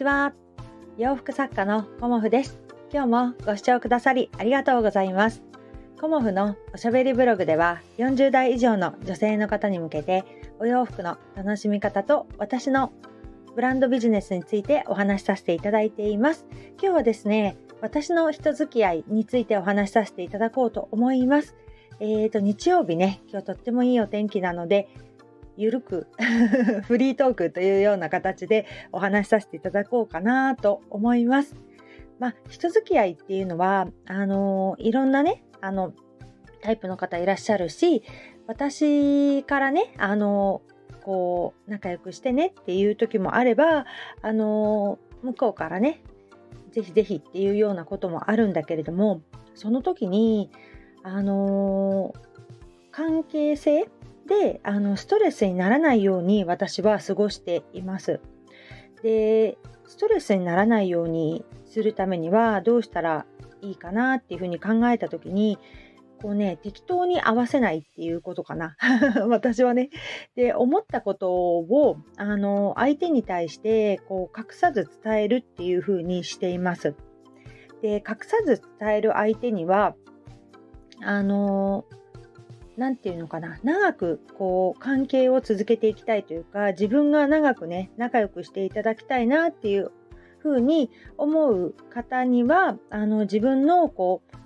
ちは。洋服作家のコモフです。今日もご視聴くださりありがとうございます。コモフのおしゃべりブログでは40代以上の女性の方に向けてお洋服の楽しみ方と私のブランドビジネスについてお話しさせていただいています。今日はですね私の人付き合いについてお話しさせていただこうと思います。えーと日曜日ね今日とってもいいお天気なのでゆるく フリートークというような形でお話しさせていただこうかなと思います。まあ、人付き合いっていうのは、あのいろんなね、あの、タイプの方いらっしゃるし、私からね、あのこう、仲良くしてねっていう時もあれば、あの向こうからね、ぜひぜひっていうようなこともあるんだけれども、その時に、あの関係性であのストレスにならないように私は過ごしています。でストレスにならないようにするためにはどうしたらいいかなっていうふうに考えた時にこうね適当に合わせないっていうことかな 私はね。で思ったことをあの相手に対してこう隠さず伝えるっていうふうにしています。で隠さず伝える相手にはあの何て言うのかな長くこう関係を続けていきたいというか自分が長くね仲良くしていただきたいなっていうふうに思う方にはあの自分のこう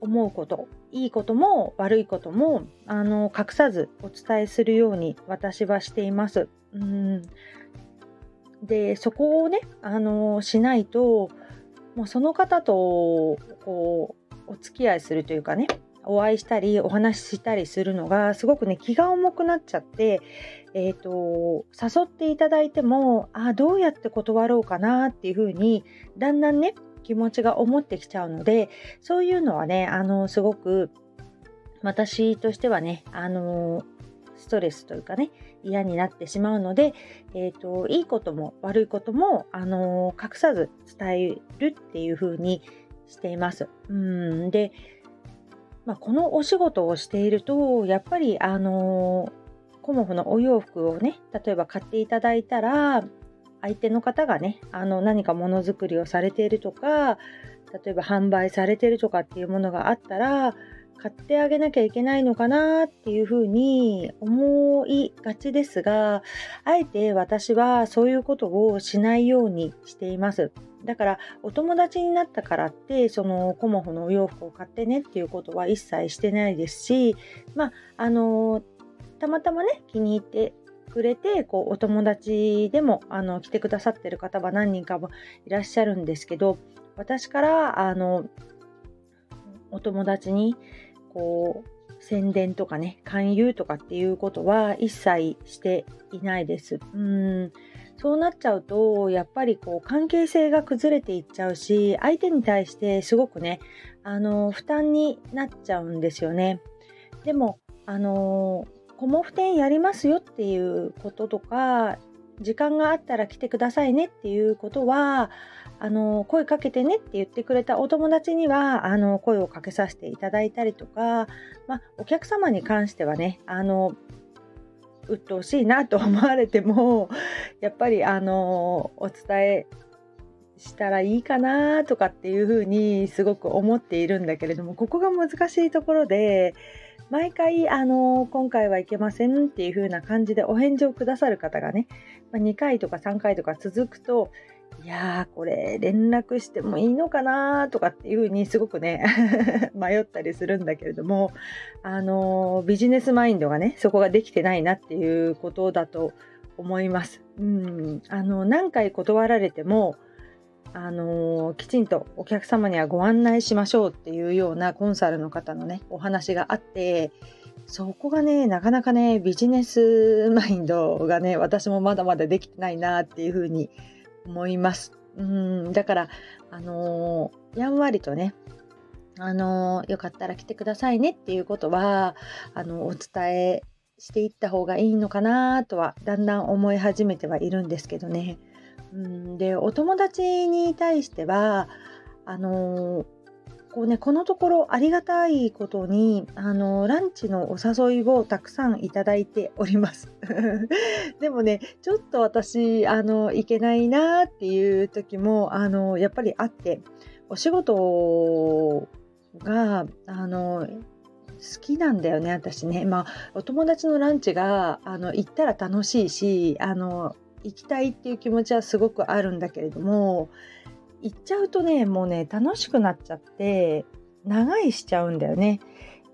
思うこといいことも悪いこともあの隠さずお伝えするように私はしています。うんでそこをねあのしないともうその方とこうお付き合いするというかねお会いしたりお話ししたりするのがすごくね気が重くなっちゃって、えーと、誘っていただいてもあどうやって断ろうかなっていうふうにだんだんね気持ちが思ってきちゃうのでそういうのはねあのすごく私としてはねあのストレスというかね嫌になってしまうので、えーと、いいことも悪いことも、あの隠さず伝えるっていう風にしています。うんでまあ、このお仕事をしているとやっぱりあのコモフのお洋服をね例えば買っていただいたら相手の方がねあの何かものづくりをされているとか例えば販売されてるとかっていうものがあったら買ってあげなきゃいけないのかなっていうふうに思いがちですがあえて私はそういうことをしないようにしています。だからお友達になったからってそのコモフのお洋服を買ってねっていうことは一切してないですしまああのたまたまね気に入ってくれてこうお友達でもあの来てくださってる方は何人かもいらっしゃるんですけど私からあのお友達にこう宣伝とかね勧誘とかっていうことは一切していないです。うんそうなっちゃうとやっぱりこう関係性が崩れていっちゃうし相手に対してすごくねあの負担になっちゃうんですよね。でもあのコモフ展やりますよっていうこととか時間があったら来てくださいねっていうことはあの声かけてねって言ってくれたお友達にはあの声をかけさせていただいたりとか、まあ、お客様に関してはねあの鬱陶しいなと思われても やっぱりあのお伝えしたらいいかなとかっていうふうにすごく思っているんだけれどもここが難しいところで毎回あの今回はいけませんっていう風な感じでお返事をくださる方がね、2回とか3回とか続くといやーこれ連絡してもいいのかなとかっていう風にすごくね 迷ったりするんだけれどもあのビジネスマインドがねそこができてないなっていうことだと思います。うんあの何回断られてもあのきちんとお客様にはご案内しましょうっていうようなコンサルの方のねお話があってそこがねなかなかねビジネスマインドがね私もまだまだできてないなっていうふうに思います。思います。うん。だからあのー、やんわりとねあのー、よかったら来てくださいねっていうことはあのお伝えしていった方がいいのかなとはだんだん思い始めてはいるんですけどね。うん。でお友達に対してはあのー、こうねこのところありがたいことにあのランチのお誘いをたくさんいただいております。でもねちょっと私あの行けないなっていう時もあのやっぱりあってお仕事があの好きなんだよね私ね。まあお友達のランチがあの行ったら楽しいしあの行きたいっていう気持ちはすごくあるんだけれども行っちゃうとねもうね楽しくなっちゃって長いしちゃうんだよね。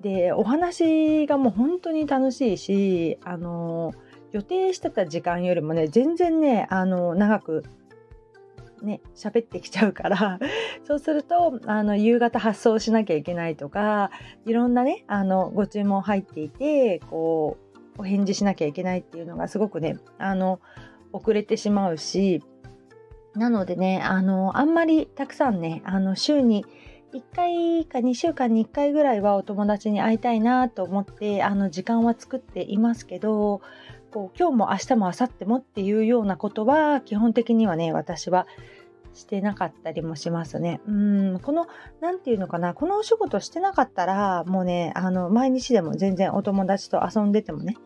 でお話がもう本当に楽しいしあの予定してた時間よりもね全然ねあの長くね喋ってきちゃうから そうするとあの夕方発送しなきゃいけないとかいろんなねあのご注文入っていてこうお返事しなきゃいけないっていうのがすごくねあの遅れてしまうしなのでね、あの、あんまりたくさんね、あの、週に1回か2週間に1回ぐらいはお友達に会いたいなと思って、あの、時間は作っていますけど、こう今日も明日も明後日もっていうようなことは、基本的にはね、私はしてなかったりもしますね。うん、この、なんていうのかな、このお仕事してなかったら、もうね、あの、毎日でも全然お友達と遊んでてもね、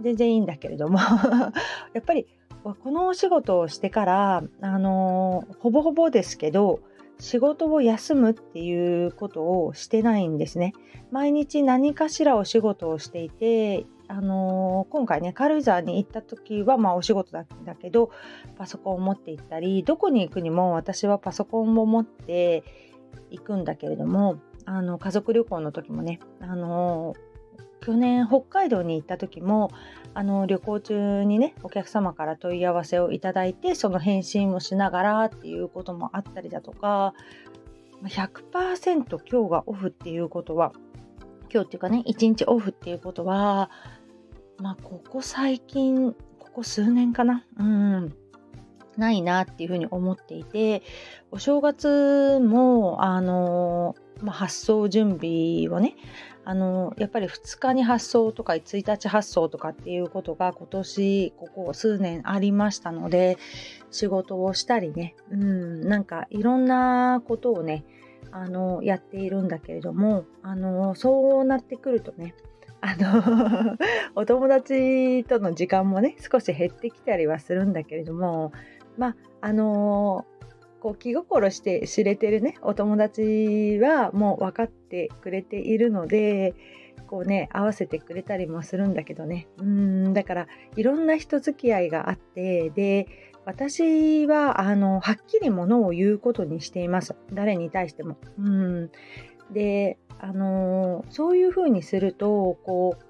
全然いいんだけれども やっぱりこのお仕事をしてから、あの、ほぼほぼですけど、仕事を休むっていうことをしてないんですね。毎日何かしらお仕事をしていて、あの、今回ね、軽井沢に行った時は、まあお仕事だけど、パソコンを持って行ったり、どこに行くにも私はパソコンを持って行くんだけれども、あの、家族旅行の時もね、あの去年北海道に行った時もあの旅行中にねお客様から問い合わせをいただいてその返信をしながらっていうこともあったりだとか100%今日がオフっていうことは今日っていうかね1日オフっていうことはまあここ最近ここ数年かなうんないなっていうふうに思っていてお正月もあのまあ、発送準備をねあのやっぱり2日に発送とか1日発送とかっていうことが今年ここ数年ありましたので仕事をしたりねうんなんかいろんなことをねあのやっているんだけれどもあのそうなってくるとねあの お友達との時間もね少し減ってきたりはするんだけれどもまああのこう気心して知れてるねお友達はもう分かってくれているのでこうね合わせてくれたりもするんだけどね。うんだからいろんな人付き合いがあってで私はあのはっきりものを言うことにしています。誰に対しても。うん。であのそういうふうにするとこう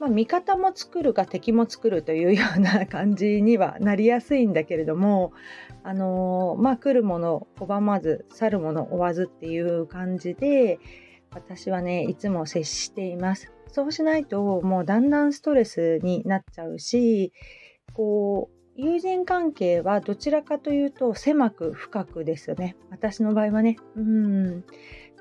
まあ、味方も作るか敵も作るというような感じにはなりやすいんだけれどもあのー、まあ来るもの拒まず去るもの追わずっていう感じで私はねいつも接しています。そうしないともうだんだんストレスになっちゃうしこう友人関係はどちらかというと狭く深くですよね。私の場合はね。うん。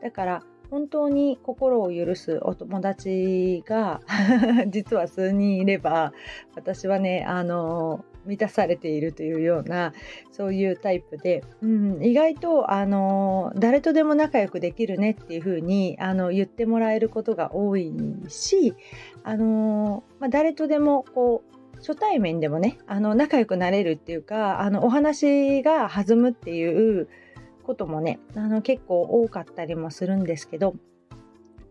だから本当に心を許すお友達が 実は数人いれば私はねあの満たされているというようなそういうタイプで、うん、意外とあの誰とでも仲良くできるねっていう風にあに言ってもらえることが多いしあの、まあ、誰とでもこう初対面でもねあの仲良くなれるっていうかあのお話が弾むっていうこともねあの結構多かったりもするんですけど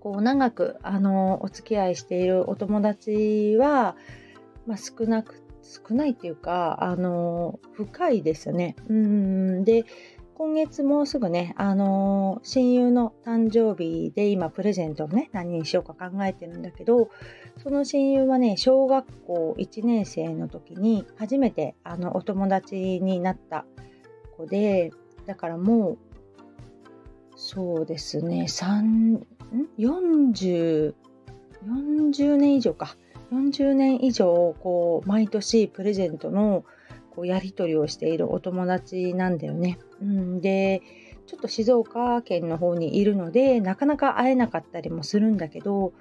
こう長くあのお付き合いしているお友達は、まあ、少なくて少ないっていうかあの深いですね。うんで今月もうすぐね、あの親友の誕生日で今プレゼントをね、何にしようか考えてるんだけど、その親友はね、小学校1年生の時に初めてあのお友達になった子で、だからもう、そうですね、3、40、40年以上か。40年以上、こう、毎年プレゼントのこうやり取りをしているお友達なんだよね。うん、で、ちょっと静岡県の方にいるので、なかなか会えなかったりもするんだけど、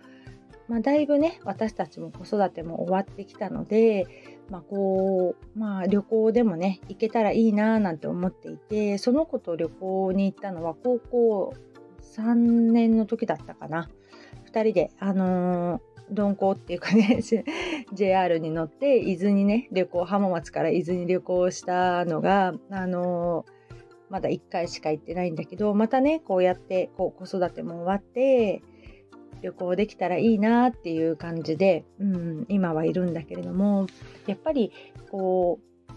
まあ、だいぶね、私たちも子育ても終わってきたので、まあ、こう、まあ、旅行でもね、行けたらいいななんて思っていて、その子と旅行に行ったのは高校3年の時だったかな2人であのー、鈍行っていうかね JR に乗って伊豆にね旅行浜松から伊豆に旅行したのがあのまだ1回しか行ってないんだけどまたねこうやってこう子育ても終わって旅行できたらいいなっていう感じで、うん、今はいるんだけれどもやっぱりこう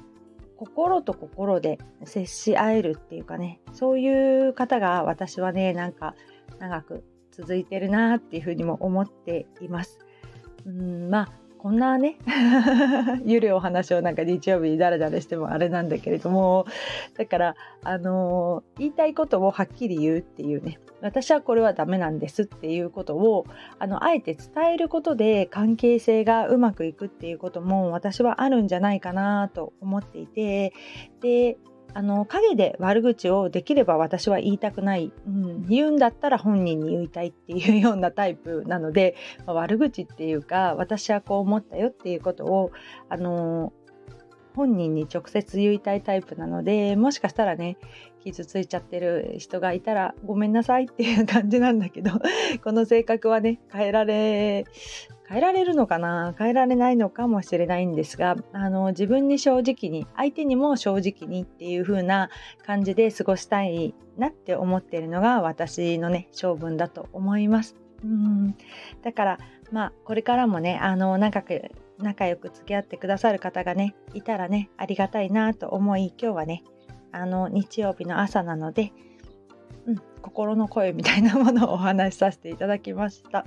心と心で接し合えるっていうかねそういう方が私はねなんか長く続いてるなっていうふうにも思っています。うんまあこんなね ゆるお話をなんか日曜日にダラダラしてもあれなんだけれどもだからあのー、言いたいことをはっきり言うっていうね私はこれはダメなんですっていうことをあのあえて伝えることで関係性がうまくいくっていうことも私はあるんじゃないかなと思っていてであの陰で悪口をできれば私は言いたくない、うん、言うんだったら本人に言いたいっていうようなタイプなので、まあ、悪口っていうか私はこう思ったよっていうことをあの本人に直接言いたいタイプなのでもしかしたらね傷ついちゃってる人がいたらごめんなさいっていう感じなんだけどこの性格はね変えられ変えられるのかな？変えられないのかもしれないんですがあの自分に正直に相手にも正直にっていう風な感じで過ごしたいなって思っているのが私のね性分だと思います。うんだからまあこれからもねあの長く仲良く付き合ってくださる方がねいたらねありがたいなと思い今日はねあの日曜日の朝なので、うん、心の声みたいなものをお話しさせていただきました。